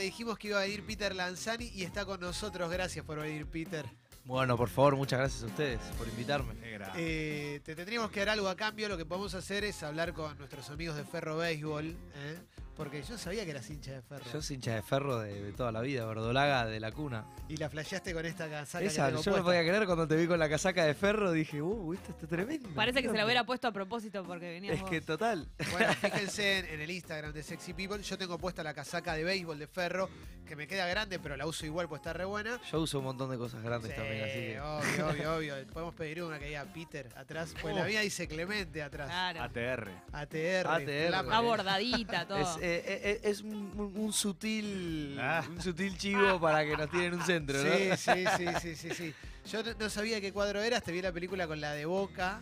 te dijimos que iba a venir Peter Lanzani y está con nosotros. Gracias por venir, Peter. Bueno, por favor, muchas gracias a ustedes por invitarme. Eh, te tendríamos que dar algo a cambio. Lo que podemos hacer es hablar con nuestros amigos de Ferro Béisbol. ¿eh? Porque yo sabía que eras hincha de Ferro. Yo soy hincha de ferro de, de toda la vida, verdolaga de la cuna. Y la flasheaste con esta casaca Esa, que tengo yo me puesta. podía creer cuando te vi con la casaca de ferro, dije, uh, esto está tremendo. Parece que se ¿Qué la hubiera puesto a propósito porque venía Es que total. Bueno, fíjense en, en el Instagram de Sexy People. Yo tengo puesta la casaca de béisbol de Ferro, que me queda grande, pero la uso igual, pues está re buena. Yo uso un montón de cosas grandes Sí, también, así que. obvio, obvio, obvio. Podemos pedir una que diga Peter atrás. Pues la mía dice Clemente atrás. Claro. ATR. ATR. ATR. Flama. Abordadita, todo. Es, eh, eh, es un, sutil Ah. un sutil chivo para que nos tiren un centro, ¿no? Sí, sí, sí, sí, sí, sí. Yo no- sabía qué cuadro eras, te vi la película con la de Boca.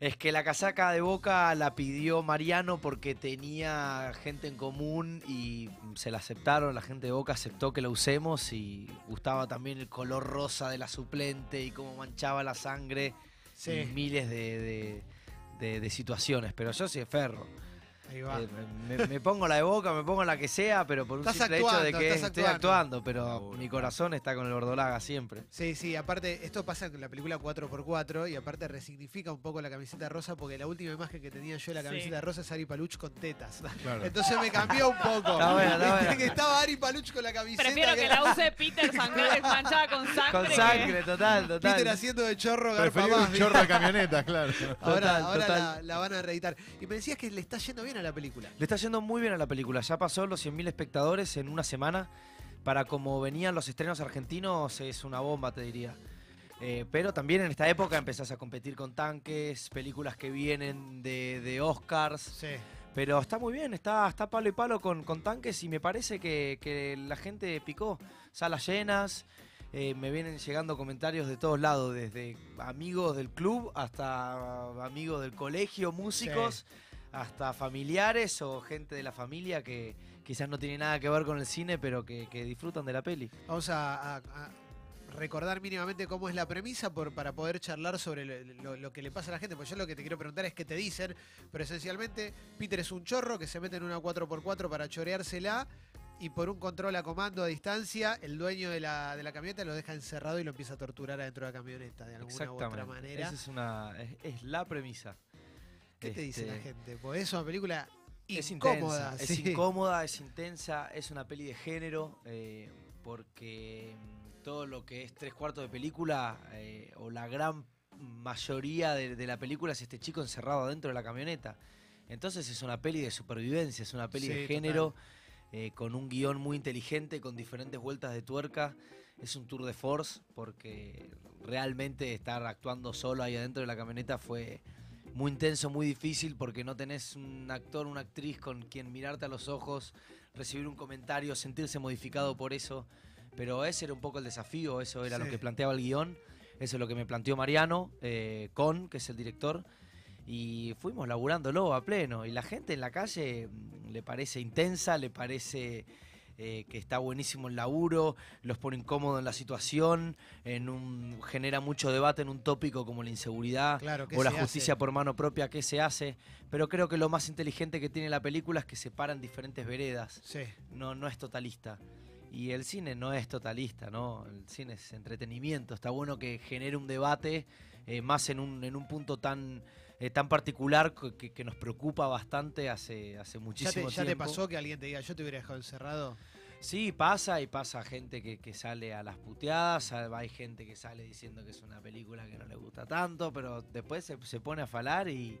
Es que la casaca de Boca la pidió Mariano porque tenía gente en común y se la aceptaron, la gente de Boca aceptó que la usemos y gustaba también el color rosa de la suplente y cómo manchaba la sangre y Sí, miles de, de- de- de situaciones. Pero yo de ferro. Ahí va. Eh, me, me pongo la de Boca, me pongo la que sea, pero por un Estás simple hecho de que estás estoy actuando. actuando, pero Seguro. mi corazón está con el Bordolaga siempre. Sí, sí, aparte, esto pasa en la película 4x4 y aparte resignifica un poco la camiseta rosa porque la última imagen que tenía yo de la Sí. camiseta rosa es Ari Paluch con tetas. Claro. Entonces me cambió un poco. Está bueno, está bueno. que estaba Ari Paluch con la camiseta. Prefiero que la use Peter sangre, manchada con sangre. Con que- sangre, total, total. Peter haciendo de chorro garpa más, chorro de camioneta, claro. Ahora, Total, ahora total. La, la van a reeditar. Y me decías que le está yendo bien a la película. Le está yendo muy bien a la película. Ya pasó los 100.000 espectadores en una semana. Para como venían los estrenos argentinos, es una bomba, te diría. Eh, pero también en esta época empezás a competir con tanques, películas que vienen de, de Oscars. Sí. Pero está muy bien, está, está palo y palo con, con tanques y me parece que, que la gente picó. Salas llenas, eh, me vienen llegando comentarios de todos lados, desde amigos del club hasta amigos del colegio, músicos, hasta familiares o gente de la familia que quizás no tiene nada que ver con el cine, pero que, que disfrutan de la peli. Vamos a, a- a recordar mínimamente cómo es la premisa por, para poder charlar sobre lo, lo- lo que le pasa a la gente. Pues yo lo que te quiero preguntar es qué te dicen, pero esencialmente Peter es un chorro que se mete en una 4x4 para choreársela y por un control a comando a distancia, el dueño de la, de la camioneta lo deja encerrado y lo empieza a torturar adentro de la camioneta de alguna u otra manera. Esa es, una, es, es la premisa. ¿Qué te dice la Este, gente? Pues es una película Es incómoda. intensa, sí. es incómoda, es intensa, es una peli de género, eh, porque mm, todo lo que es tres cuartos de película, eh, o la gran mayoría de, de la película es este chico encerrado dentro de la camioneta. Entonces es una peli de supervivencia, es una peli Sí, de género, eh, con un guion muy inteligente, con diferentes vueltas de tuerca. Es un tour de force, porque realmente estar actuando solo ahí adentro de la camioneta fue muy intenso, muy difícil, porque no tenés un actor, una actriz con quien mirarte a los ojos, recibir un comentario, sentirse modificado por eso. Pero ese era un poco el desafío, eso era Sí. lo que planteaba el guion, eso es lo que me planteó Mariano, eh, Con, que es el director. Y fuimos laburándolo a pleno. Y la gente en la calle mm, le parece intensa, le parece eh, que está buenísimo el laburo, los pone incómodo en la situación, en un, genera mucho debate en un tópico como la inseguridad Claro, ¿qué o la justicia hace? por mano propia, qué se hace. Pero creo que lo más inteligente que tiene la película es que separan diferentes veredas. Sí. No, no es totalista. Y el cine no es totalista, ¿no? El cine es entretenimiento. Está bueno que genere un debate, eh, más en un, en un punto tan, eh, tan particular que- nos preocupa bastante hace, hace ¿Ya muchísimo te, ya te pasó que alguien te diga, yo te hubiera dejado encerrado? Sí, pasa y pasa gente que, que sale a las puteadas, hay gente que sale diciendo que es una película que no le gusta tanto, pero después se, se pone a falar y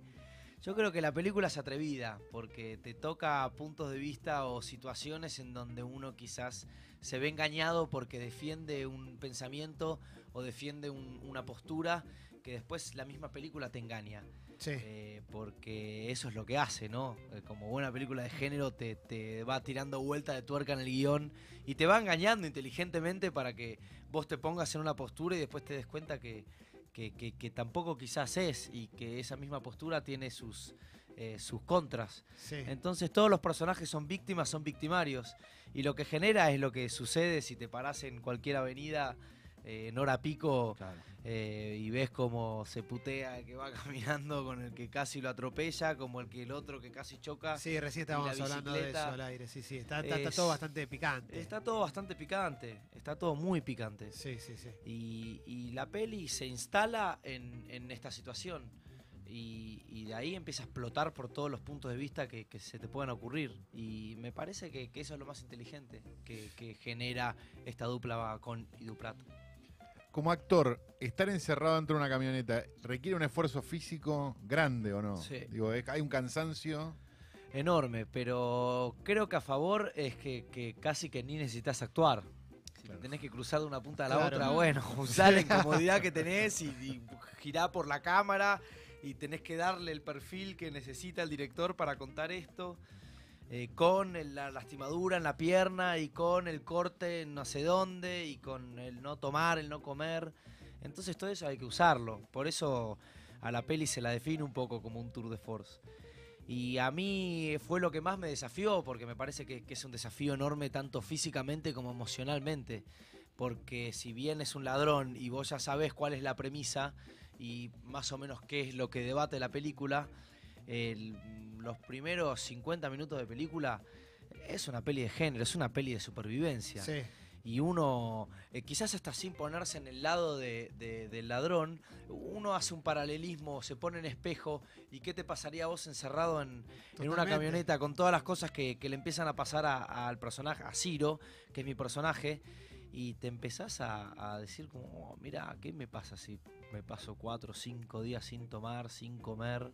yo creo que la película es atrevida porque te toca puntos de vista o situaciones en donde uno quizás se ve engañado porque defiende un pensamiento o defiende un- una postura que después la misma película te engaña. Sí. Eh, porque eso es lo que hace, ¿no? Eh, como buena película de género te, te va tirando vuelta de tuerca en el guion y te va engañando inteligentemente para que vos te pongas en una postura y después te des cuenta que, que, que- que tampoco quizás es y que esa misma postura tiene sus, eh, sus contras. sí. Entonces todos los personajes son víctimas, son victimarios y lo que genera es lo que sucede si te parás en cualquier avenida eh, en hora pico Claro. eh, y ves cómo se putea el que va caminando con el que casi lo atropella, como el que el otro que casi choca. Sí, recién estábamos hablando de eso al aire. Sí, sí. Está, está- está es- todo bastante picante. Está todo bastante picante, está todo muy picante. Sí, sí, sí. Y, y la peli se instala en, en esta situación. Y, y de ahí empieza a explotar por todos los puntos de vista que, que se te puedan ocurrir. Y me parece que, que eso es lo más inteligente que, que genera esta dupla con y Duprat. Como actor, estar encerrado dentro de una camioneta requiere un esfuerzo físico grande o no? Sí. Digo, ¿es- hay un cansancio. Enorme, pero creo que a favor es que, que casi que ni necesitas actuar. Si Claro. tenés que cruzar de una punta a la Claro. otra, bueno, usar la incomodidad que tenés y, y girá por la cámara y tenés que darle el perfil que necesita el director para contar esto. Eh, con la lastimadura en la pierna y con el corte en no sé dónde y con el no tomar, el no comer. Entonces todo eso hay que usarlo. Por eso a la peli se la define un poco como un tour de force. Y a mí fue lo que más me desafió, porque me parece que, que es un desafío enorme tanto físicamente como emocionalmente. Porque si bien es un ladrón y vos ya sabés cuál es la premisa y más o menos qué es lo que debate la película, el- los primeros 50 minutos de película es una peli de género, es una peli de supervivencia. Sí. Y uno, eh, quizás hasta sin ponerse en el lado de- de- del ladrón, uno hace un paralelismo, se pone en espejo, ¿y qué te pasaría a vos encerrado en, en una camioneta con todas las cosas que, que le empiezan a pasar al personaje, a Ciro, que es mi personaje? Y te empezás a, a decir como, "Oh, mira, ¿qué me pasa si me paso cuatro o cinco días sin tomar, sin comer?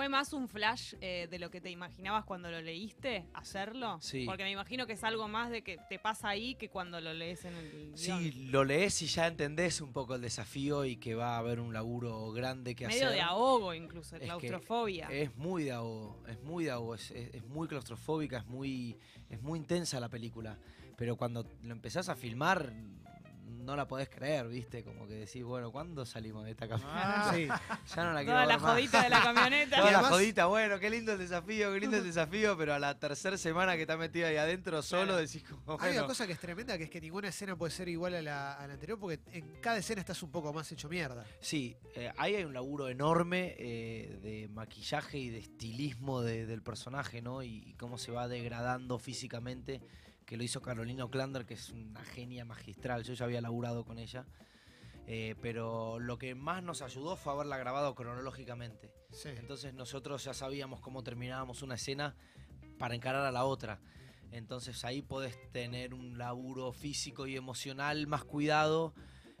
¿Fue más un flash eh, de lo que te imaginabas cuando lo leíste, hacerlo? Sí. Porque me imagino que es algo más de que te pasa ahí que cuando lo lees en el Sí, guion. lo lees y ya entendés un poco el desafío y que va a haber un laburo grande que Medio hacer. de ahogo incluso, de Es que claustrofobia. Es muy de ahogo, es muy de ahogo, es, es- es muy claustrofóbica, es muy, es muy intensa la película. Pero cuando lo empezás a filmar, no la podés creer, ¿viste? Como que decís, bueno, ¿cuándo salimos de esta camioneta? Sí. Ya no la quiero Toda ver la más. jodita de la camioneta. Toda Y la además- jodita, bueno, qué lindo el desafío, qué lindo el desafío, pero a la tercera semana que está metido ahí adentro solo Claro. decís como, Hay una bueno, cosa que es tremenda, que es que ninguna escena puede ser igual a la, a la anterior, porque en cada escena estás un poco más hecho mierda. Sí, eh, ahí hay un laburo enorme eh, de maquillaje y de estilismo de- del personaje, ¿no? Y, y cómo se va degradando físicamente, que lo hizo Carolina Oclander, que es una genia magistral. Yo ya había laburado con ella. Eh, pero lo que más nos ayudó fue haberla grabado cronológicamente. Sí. Entonces nosotros ya sabíamos cómo terminábamos una escena para encarar a la otra. Entonces ahí podés tener un laburo físico y emocional más cuidado.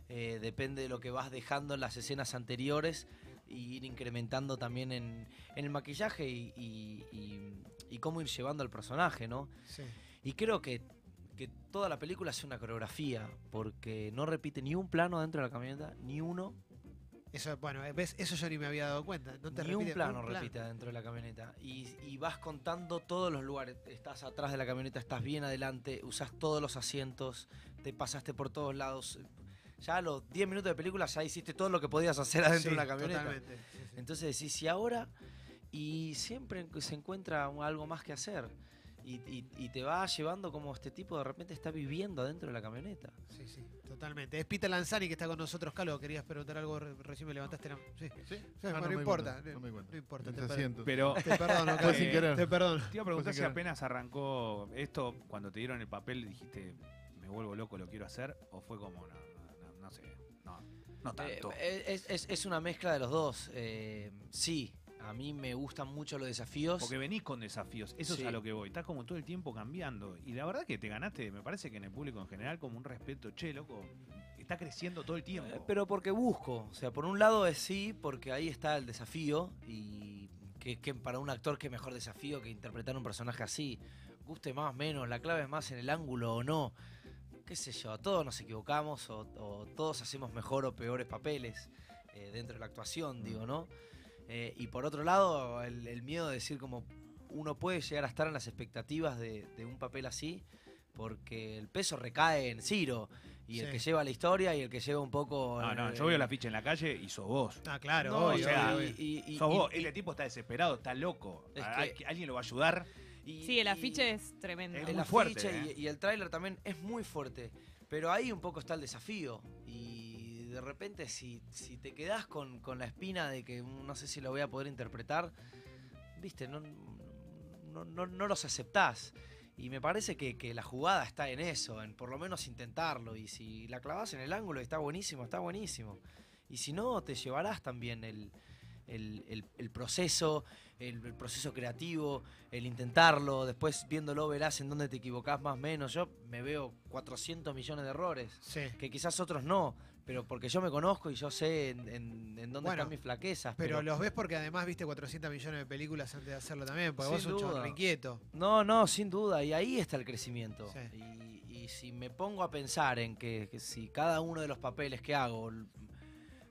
eh, depende de lo que vas dejando en las escenas anteriores. Y ir incrementando también en, en el maquillaje y, y- y- y cómo ir llevando al personaje, ¿no? sí. Y creo que, que toda la película es una coreografía, porque no repite ni un plano dentro de la camioneta, ni uno, Eso, bueno, eh, ves, eso yo ni me había dado cuenta. No te ni un plano un plan. repite dentro de la camioneta. Y, y vas contando todos los lugares. Estás atrás de la camioneta, estás bien adelante, usas todos los asientos, te pasaste por todos lados. Ya a los 10 minutos de película ya hiciste todo lo que podías hacer adentro Sí, de una camioneta. Totalmente. sí, sí. Entonces decís, ¿y ahora? Y siempre se encuentra algo más que hacer. Y, y- y te va llevando como este tipo de repente está viviendo adentro de la camioneta. Sí, sí, totalmente. Es Peter Lanzani que está con nosotros, Calo. ¿Querías preguntar algo? Re- Recién me levantaste la Sí. ¿Sí? Sí, Ah, no, di importa, cuenta, no me cuenta. no importa, te asientos. Pero Te perdono, Calo. sin querer. Te perdono. te iba a preguntar si apenas arrancó esto, cuando te dieron el papel, dijiste, me vuelvo loco, lo quiero hacer, o fue como, no, no, no, no sé, no, no tanto. Eh, es, es- es una mezcla de los dos. Eh, sí, a mí me gustan mucho los desafíos. Porque venís con desafíos, eso Sí. es a lo que voy. Estás como todo el tiempo cambiando. Y la verdad que te ganaste, me parece que en el público en general, como un respeto, che, loco, está creciendo todo el tiempo. Eh, Pero porque busco. O sea, por un lado es sí, porque ahí está el desafío. Y que, que para un actor, qué mejor desafío que interpretar un personaje así. Guste más o menos, la clave es más en el ángulo o no. Qué sé yo, todos nos equivocamos o, o todos hacemos mejor o peores papeles eh, dentro de la actuación, digo, ¿no? Eh, y por otro lado, el, el miedo de decir como uno puede llegar a estar en las expectativas de, de un papel así, porque el peso recae en Ciro. Y el que lleva la historia y el que lleva un poco. no, no, el- yo veo la ficha en la calle y sos vos. Ah, claro, No, obvio, o sea, obvio, obvio. y- y- sos y- vos. y- Este tipo está desesperado, está loco. Es Ah, que- ¿Alguien lo va a ayudar? Y- Sí, el y- afiche es tremendo. Es el muy afiche fuerte, y, ¿eh? y el tráiler también es muy fuerte. Pero ahí un poco está el desafío. Y de repente si, si te quedás con, con la espina de que no sé si lo voy a poder interpretar, viste, no, no, no- no los aceptás. Y me parece que, que la jugada está en eso, en por lo menos intentarlo. Y si la clavas en el ángulo está buenísimo, está buenísimo. Y si no, te llevarás también el, el- el- el proceso, el, el proceso creativo, el intentarlo. Después viéndolo verás en dónde te equivocás más o menos. Yo me veo 400 millones de errores, Sí. que quizás otros no. Pero porque yo me conozco y yo sé en, en- en dónde Bueno, están mis flaquezas. Pero los ves porque además viste 400 millones de películas antes de hacerlo también, porque vos sos un inquieto. No, no, sin duda, y ahí está el crecimiento. Sí. Y, y si me pongo a pensar en que, que si cada uno de los papeles que hago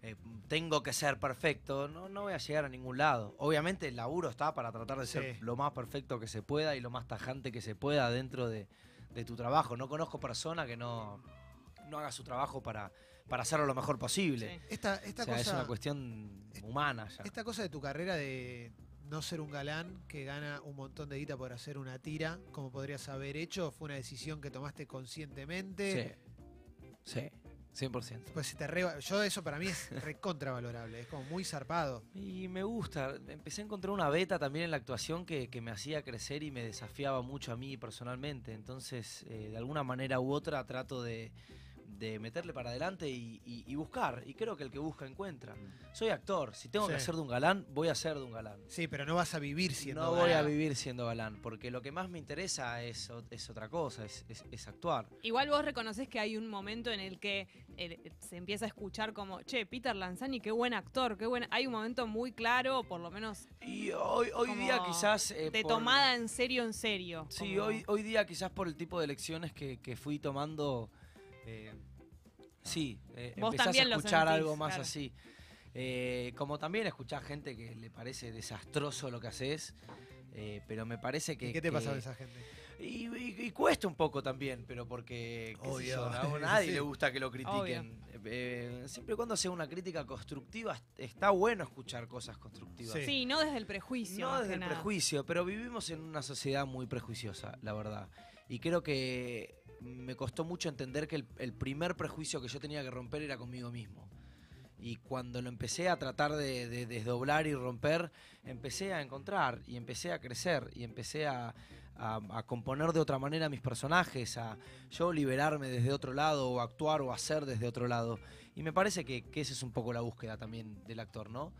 eh, tengo que ser perfecto, no, no voy a llegar a ningún lado. Obviamente el laburo está para tratar de ser lo más perfecto que se pueda y lo más tajante que se pueda dentro de, de tu trabajo. No conozco persona que no, no haga su trabajo para, para hacerlo lo mejor posible. Sí. Esta, esta o sea, es cosa, una cuestión humana ya. esta cosa de tu carrera de no ser un galán que gana un montón de guita por hacer una tira, como podrías haber hecho, fue una decisión que tomaste conscientemente. Sí, sí, 100%. Pues se te reba- yo eso para mí es recontravalorable, es como muy zarpado. Y me gusta. Empecé a encontrar una beta también en la actuación que, que me hacía crecer y me desafiaba mucho a mí personalmente. Entonces, eh, de alguna manera u otra, trato de, de meterle para adelante y, y- y buscar. Y creo que el que busca encuentra. Soy actor. Si tengo que hacer de un galán, voy a ser de un galán. Sí, pero no vas a vivir siendo no voy a galán. vivir siendo galán, porque lo que más me interesa es, es otra cosa, es, es- es actuar. Igual vos reconoces que hay un momento en el que eh, se empieza a escuchar como, che, Peter Lanzani, qué buen actor, qué buen... Hay un momento muy claro, por lo menos Y hoy, hoy día quizás... eh, de por- tomada en serio, en serio. Sí, como- hoy, hoy día quizás por el tipo de lecciones que, que fui tomando, eh, sí, eh, Vos empezás también a escuchar sentís, algo más claro. así. Eh, como también escuchar gente que le parece desastroso lo que haces, eh, pero me parece que... ¿Y qué te pasa con esa gente? Y, y- y cuesta un poco también, pero porque Obvio. yo, a nadie Sí. le gusta que lo critiquen. Eh, siempre y cuando sea una crítica constructiva, está bueno escuchar cosas constructivas. Sí. Sí, no desde el prejuicio. No desde el nada. prejuicio, pero vivimos en una sociedad muy prejuiciosa, la verdad. Y creo que me costó mucho entender que el, primer prejuicio que yo tenía que romper era conmigo mismo. Y cuando lo empecé a tratar de, de desdoblar y romper, empecé a encontrar y empecé a crecer y empecé a componer de otra manera mis personajes, a yo liberarme desde otro lado o actuar o hacer desde otro lado. Y me parece que, que esa es un poco la búsqueda también del actor, ¿no?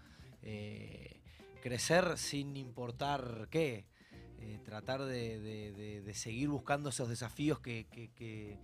Eh, crecer sin importar qué. Eh, tratar de, seguir buscando esos desafíos que, que- que-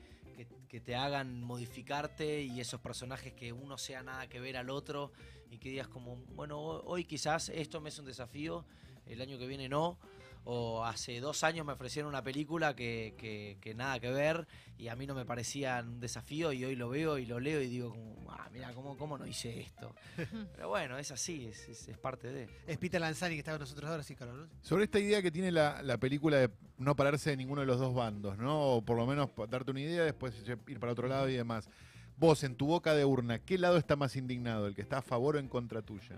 te hagan modificarte y esos personajes que uno sea nada que ver al otro y que digas como, bueno, ho- hoy quizás esto me es un desafío, el año que viene no, o hace dos años me ofrecieron una película que, que- que nada que ver y a mí no me parecía un desafío y hoy lo veo y lo leo y digo como, ah, mira, ¿cómo, ¿cómo no hice esto? Pero bueno, es así, es, es- es parte de... Es Peter Lanzani que está con nosotros ahora, sí, Carlos, ¿no? Sobre esta idea que tiene la, la película de no pararse de ninguno de los dos bandos, ¿no? O por lo menos darte una idea, después ir para otro lado y demás. Vos, en tu boca de urna, ¿qué lado está más indignado? ¿El que está a favor o en contra tuya?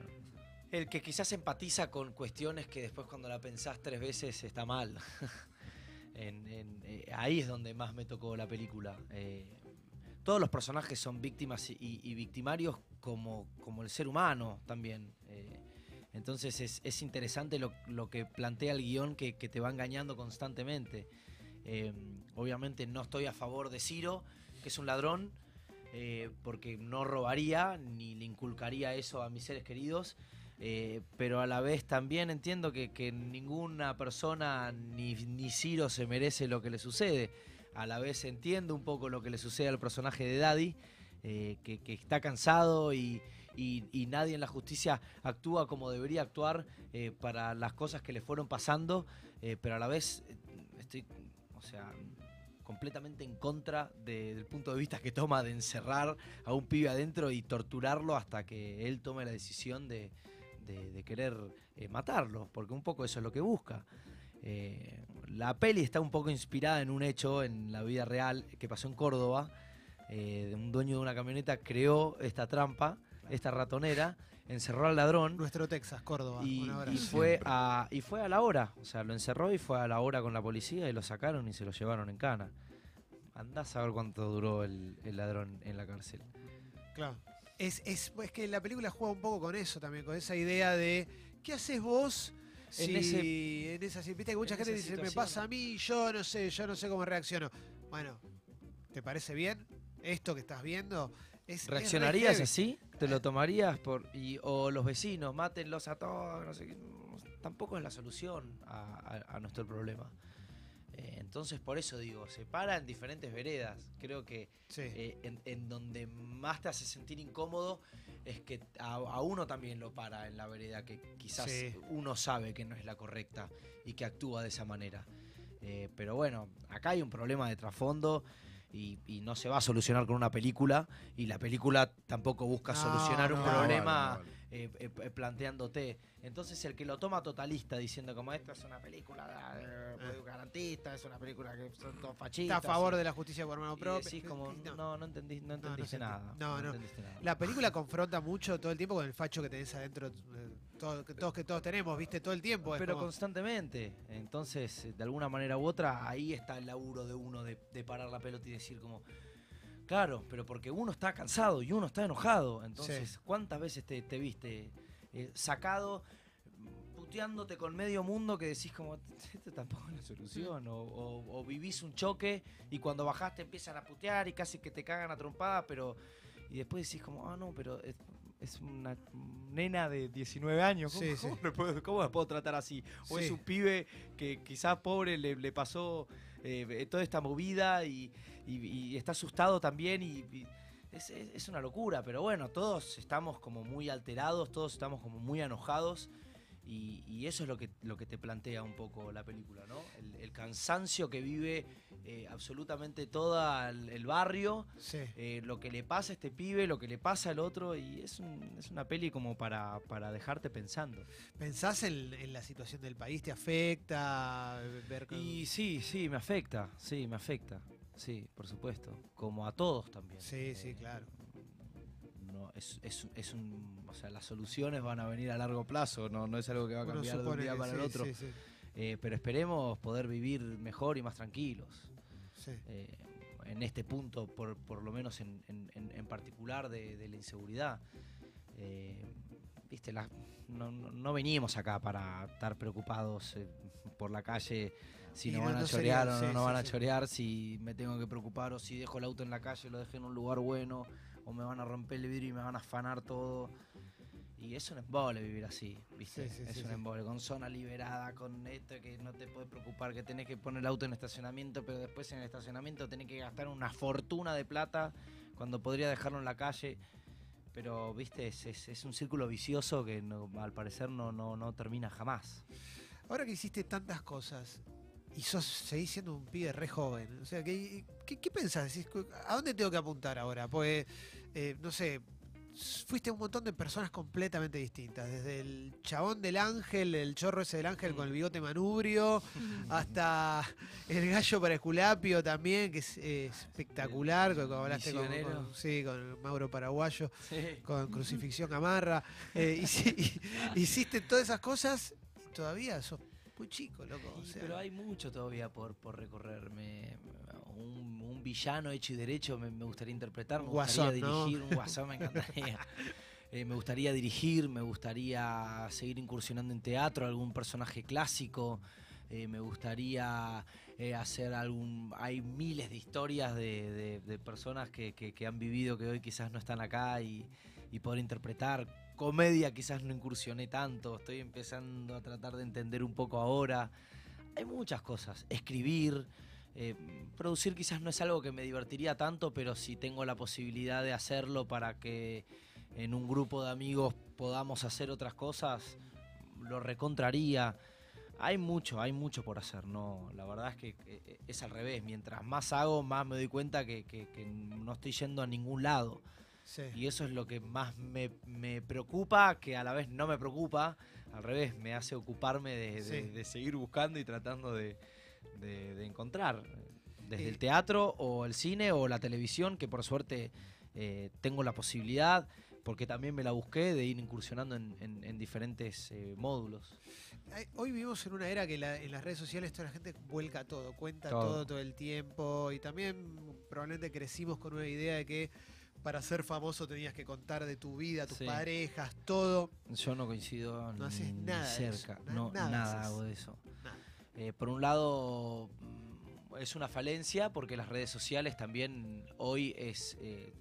El que quizás empatiza con cuestiones que después cuando la pensás tres veces está mal. En- en- eh, ahí es donde más me tocó la película. Eh, todos los personajes son víctimas y, y victimarios como, como el ser humano también. Eh, entonces es, es interesante lo, lo que plantea el guion que, que te va engañando constantemente. Eh, obviamente no estoy a favor de Ciro, que es un ladrón, eh, porque no robaría ni le inculcaría eso a mis seres queridos. Eh, pero a la vez también entiendo que, ninguna persona, ni, ni Ciro, se merece lo que le sucede. A la vez entiendo un poco lo que le sucede al personaje de Daddy, eh, que, está cansado y, nadie en la justicia actúa como debería actuar eh, para las cosas que le fueron pasando, pero a la vez estoy, o sea, completamente en contra de- del punto de vista que toma de encerrar a un pibe adentro y torturarlo hasta que él tome la decisión de, de- de querer eh, matarlo, porque un poco eso es lo que busca. Eh, la peli está un poco inspirada en un hecho en la vida real que pasó en Córdoba. Eh, un dueño de una camioneta creó esta trampa esta ratonera, encerró al ladrón Nuestro Texas, Córdoba. y, fue a, y fue a la hora. O sea, lo encerró y fue a la hora con la policía y lo sacaron y se lo llevaron en cana. Andás a ver cuánto duró el, el ladrón en la cárcel. Claro. Es, es, es que la película juega un poco con eso también, con esa idea de ¿qué haces vos si En en, ese- esa si- viste que mucha en gente esa dice, me pasa a mí, yo no sé, yo no sé cómo reacciono. Bueno, ¿te parece bien esto que estás viendo? Es, ¿Reaccionarías así? ¿Te lo tomarías? por y, O los vecinos, mátenlos a todos, no sé qué. Tampoco es la solución a, a- a nuestro problema. Eh, entonces, por eso digo, se para en diferentes veredas. Creo que Sí. eh, en, en donde más te hace sentir incómodo es que a, a uno también lo para en la vereda que quizás Sí. uno sabe que no es la correcta y que actúa de esa manera. Eh, pero bueno, acá hay un problema de trasfondo y, y no se va a solucionar con una película y la película tampoco busca No, solucionar un problema vale, vale. eh, eh, eh, planteándote. Entonces el que lo toma totalista diciendo como esto es una película eh, garantista, es una película que son todos Está fascistas. a favor de la justicia por mano propia. decís como, No. no, entendí, no entendiste nada. no, no. entendiste nada. La película confronta mucho todo el tiempo con el facho que tenés adentro, todo- que todos que todos tenemos, viste, todo el tiempo. Pero como- constantemente. Entonces, de alguna manera u otra, ahí está el laburo de uno de, de parar la pelota y decir como, claro, pero porque uno está cansado y uno está enojado. Entonces, ¿cuántas veces te, te viste eh, sacado, puteándote con medio mundo que decís como, esto tampoco es la solución? O, o- o vivís un choque y cuando bajás te empiezan a putear y casi que te cagan a trompada, pero... Y después decís como, ah, no, pero es, es una nena de 19 años. ¿Cómo, Sí, sí. cómo le puedo, cómo la puedo tratar así? O Sí. es un pibe que quizás pobre le, le pasó eh, toda esta movida y, está asustado también y, es- es una locura, pero bueno, todos estamos como muy alterados, todos estamos como muy enojados y, y eso es lo que, lo que te plantea un poco la película, ¿no? El, el cansancio que vive eh, absolutamente todo el, el barrio, Sí. eh, lo que le pasa a este pibe, lo que le pasa al otro y es, un- es una peli como para, para dejarte pensando. ¿Pensás en, en la situación del país? ¿Te afecta? Ver con- Y sí, sí, me afecta, sí, me afecta, sí, por supuesto, como a todos también. Sí, sí, Eh, claro. Es, es, es un, o sea, las soluciones van a venir a largo plazo, no, no es algo que va a cambiar de un día para el otro. sí, sí, Eh, pero esperemos poder vivir mejor y más tranquilos. eh, en este punto, por, por lo menos en, en- particular de, de la inseguridad. Eh, Viste, la- no, no- venimos acá para estar preocupados por la calle si nos no- van a chorear sería- o no nos van a chorear, si me tengo que preocupar o si dejo el auto en la calle, lo dejé en un lugar bueno, o me van a romper el vidrio y me van a afanar todo. Y es un embole vivir así, ¿viste? Sí, sí, es sí, un embole, con zona liberada, con esto que no te puedes preocupar, que tenés que poner el auto en estacionamiento, pero después en el estacionamiento tenés que gastar una fortuna de plata cuando podría dejarlo en la calle. Pero, viste, es, es- es un círculo vicioso que no- al parecer no, no, no termina jamás. Ahora que hiciste tantas cosas y sos, seguís siendo un pibe re joven, o sea, ¿qué, qué, qué pensás? ¿A dónde tengo que apuntar ahora? Pues, eh, no sé, fuiste un montón de personas completamente distintas, desde el chabón del ángel, el chorro ese del ángel con el bigote manubrio, hasta el gallo para Esculapio también, que es eh, espectacular, como hablaste con, con- sí, con Mauro Paraguayo. con crucifixión amarra. eh, hiciste todas esas cosas y todavía sos muy chico, loco. o Sí, sea, pero hay mucho todavía por, por recorrer. Me- un, un villano hecho y derecho me, me gustaría interpretar, me gustaría guasón, ¿no? dirigir, un guasón me encantaría. Eh, me gustaría dirigir, me gustaría seguir incursionando en teatro, algún personaje clásico. eh, me gustaría eh, hacer algún... Hay miles de historias de, de- de personas que, que- que han vivido que hoy quizás no están acá y, y poder interpretar. Comedia quizás no incursioné tanto, estoy empezando a tratar de entender un poco ahora. Hay muchas cosas. Escribir, eh, producir quizás no es algo que me divertiría tanto, pero si tengo la posibilidad de hacerlo para que en un grupo de amigos podamos hacer otras cosas, lo recontraría. Hay mucho, hay mucho por hacer, no, la verdad es que eh, es al revés, mientras más hago, más me doy cuenta que- que no estoy yendo a ningún lado. Sí. Y eso es lo que más me, me preocupa, que a la vez no me preocupa. Al revés, me hace ocuparme de, de- Sí. de seguir buscando y tratando de, de- encontrar. Desde Eh, el teatro o el cine o la televisión, que por suerte eh, tengo la posibilidad. porque también me la busqué de ir incursionando en, en- en diferentes eh, módulos. Hoy vivimos en una era que la- en las redes sociales toda la gente vuelca todo, cuenta Todo. todo. todo el tiempo y también probablemente crecimos con una idea de que para ser famoso tenías que contar de tu vida, tus Sí. parejas, todo. Yo no coincido No haces ni nada de eso, cerca, no, nada nada, hago de eso. Nada. Eh, por un lado, mm, es una falencia porque las redes sociales también hoy es eh,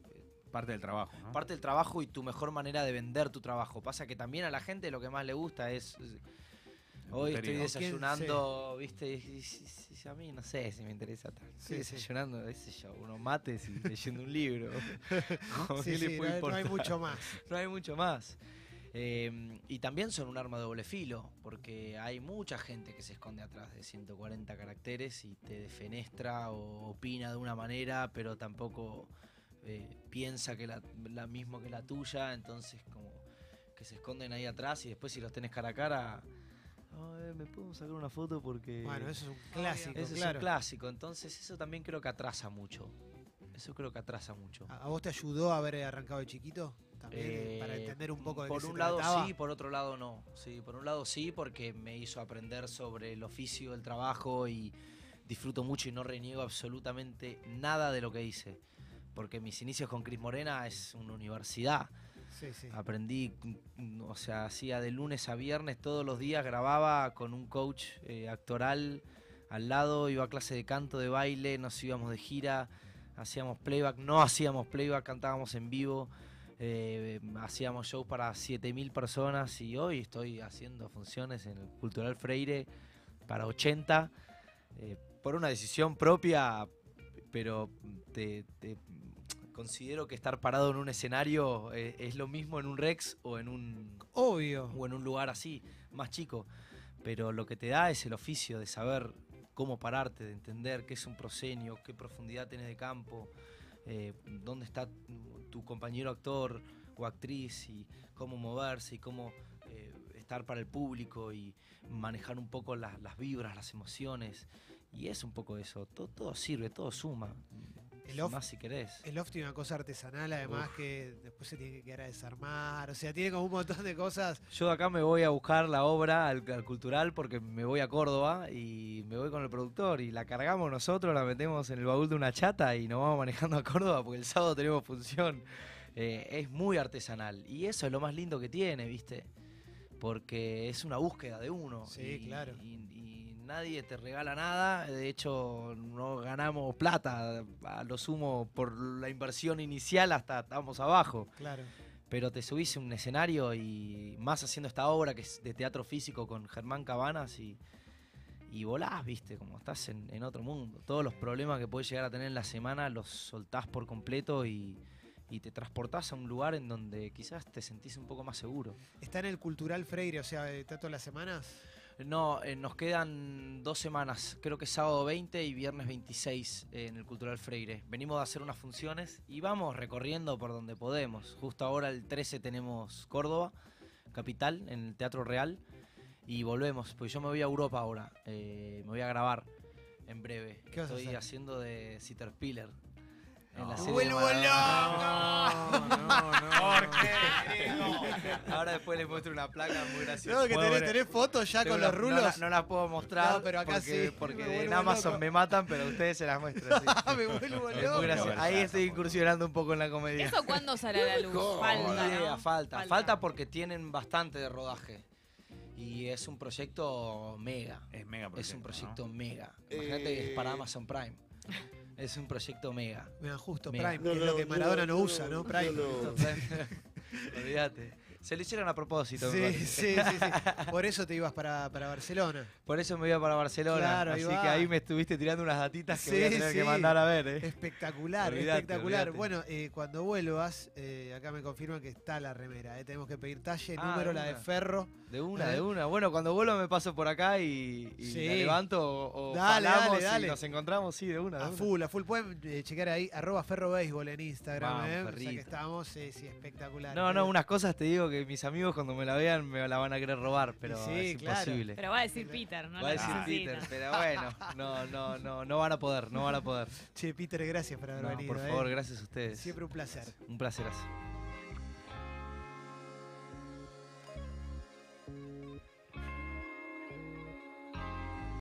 Parte del trabajo, ¿no? parte del trabajo y tu mejor manera de vender tu trabajo. Pasa que también a la gente lo que más le gusta es... Hoy estoy desayunando, viste, y- y- y- y a mí no sé si me interesa tanto. Estoy desayunando, qué sé yo, unos mates y leyendo un libro. Sí, no, hay- no hay importar? mucho más. No hay mucho más. Eh, y también son un arma de doble filo, porque hay mucha gente que se esconde atrás de 140 caracteres y te defenestra o opina de una manera, pero tampoco eh, piensa que la, la mismo que la tuya, entonces como que se esconden ahí atrás y después si los tenés cara a cara, "Ay, me puedo sacar una foto porque... Bueno, eso es un clásico, Eso es claro. un clásico, entonces eso también creo que atrasa mucho. Eso creo que atrasa mucho. ¿A a vos te ayudó a haber arrancado de chiquito? También, eh, para Eh, entender un poco de Por qué se un lado trataba. sí, por otro lado no. Sí, por un lado sí, porque me hizo aprender sobre el oficio del trabajo y disfruto mucho y no reniego absolutamente nada de lo que hice. Porque mis inicios con Cris Morena es una universidad. Aprendí, mm, o sea, hacía de lunes a viernes todos los días, grababa con un coach eh, actoral al lado, iba a clase de canto, de baile, nos íbamos de gira, hacíamos playback, no hacíamos playback, cantábamos en vivo, eh, hacíamos shows para 7.000 personas y hoy estoy haciendo funciones en el Cultural Freire para 80, eh, por una decisión propia, pero te, te- considero que estar parado en un escenario eh, es lo mismo en un Rex o en un, Obvio. o en un lugar así, más chico. Pero lo que te da es el oficio de saber cómo pararte, de entender qué es un proscenio, qué profundidad tenés de campo, eh, dónde está tu compañero actor o actriz y cómo moverse y cómo eh, estar para el público y manejar un poco las, las vibras, las emociones. Y es un poco eso, todo, todo sirve, todo suma. El off- más si querés. El loft tiene una cosa artesanal, además que después se tiene que quedar a desarmar. O sea, tiene como un montón de cosas. Yo de acá me voy a buscar la obra al, al cultural porque me voy a Córdoba y me voy con el productor y la cargamos nosotros, la metemos en el baúl de una chata y nos vamos manejando a Córdoba porque el sábado tenemos función. Eh, es muy artesanal y eso es lo más lindo que tiene, ¿viste? Porque es una búsqueda de uno. Sí, y- claro. Y, y nadie te regala nada, de hecho no ganamos plata, a lo sumo por la inversión inicial hasta estamos abajo Claro. pero te subís a un escenario y más haciendo esta obra que es de teatro físico con Germán Cabanas y, y volás, viste, como estás en, en otro mundo. Todos los problemas que puedes llegar a tener en la semana los soltás por completo y, y te transportás a un lugar en donde quizás te sentís un poco más seguro. Está en el Cultural Freire, o sea, ¿está todas las semanas? No, eh, nos quedan dos semanas, creo que sábado 20 y viernes 26 eh, en el Cultural Freire. Venimos a hacer unas funciones y vamos recorriendo por donde podemos. Justo ahora el 13 tenemos Córdoba, capital, en el Teatro Real. Y volvemos, porque yo me voy a Europa ahora, eh, me voy a grabar en breve. ¿Qué vas a Estoy hacer? haciendo de Sitter Spiller. En la No. serie ¡Vuelvo loco! No, no, Ahora después les muestro una placa muy graciosa. No, que tenés, fotos ya Tengo con la- los no rulos. la- No, las puedo mostrar. No, pero acá porque, sí, Porque me en vuelvo Amazon loco. me matan, pero a ustedes se las muestro. sí. Ah, me vuelvo Es loco. gracioso. No, Ahí no, estoy no, incursionando un poco en la comedia. ¿Eso cuándo sale a la luz? No, Falta, Ni idea, ¿no? falta. Falta porque tienen bastante de rodaje. Y es un proyecto mega. Es mega proyecto. Es un ¿no? proyecto mega. Imagínate que es para Eh. Amazon Prime. Es un proyecto mega. Mira, justo, Mira. Prime, que es lo que Maradona no, usa, ¿no? Prime. Olvídate. Se lo hicieron a propósito. Sí, sí, sí, sí. Por eso te ibas para, para Barcelona. Por eso me iba para Barcelona. Claro, así que ahí me estuviste tirando unas datitas que voy a Sí, tener sí. que mandar a ver. ¿eh? Espectacular, espectacular. Bueno, eh, cuando vuelvas, eh, acá me confirman que está la remera. Tenemos que pedir talle, Ah, número, de la de ferro. De una, de una. Bueno, cuando vuelva me paso por acá y, y Sí. la levanto o, o Dale, dale, dale. y nos encontramos, sí, de una. de A una. full, a full. Pueden checar ahí, arroba ferro en Instagram. Vamos. O sea que estamos, sí, sí, espectacular. No, no, unas cosas te digo que mis amigos cuando me la vean me la van a querer robar, pero sí, es claro. imposible. Pero va a decir Peter, no Va a decir necesita. Peter, pero bueno, no, no, no, no van a poder, no van a poder. Che, Peter, gracias por haber No, venido. por eh. favor, gracias a ustedes. Siempre un placer. Un placerazo.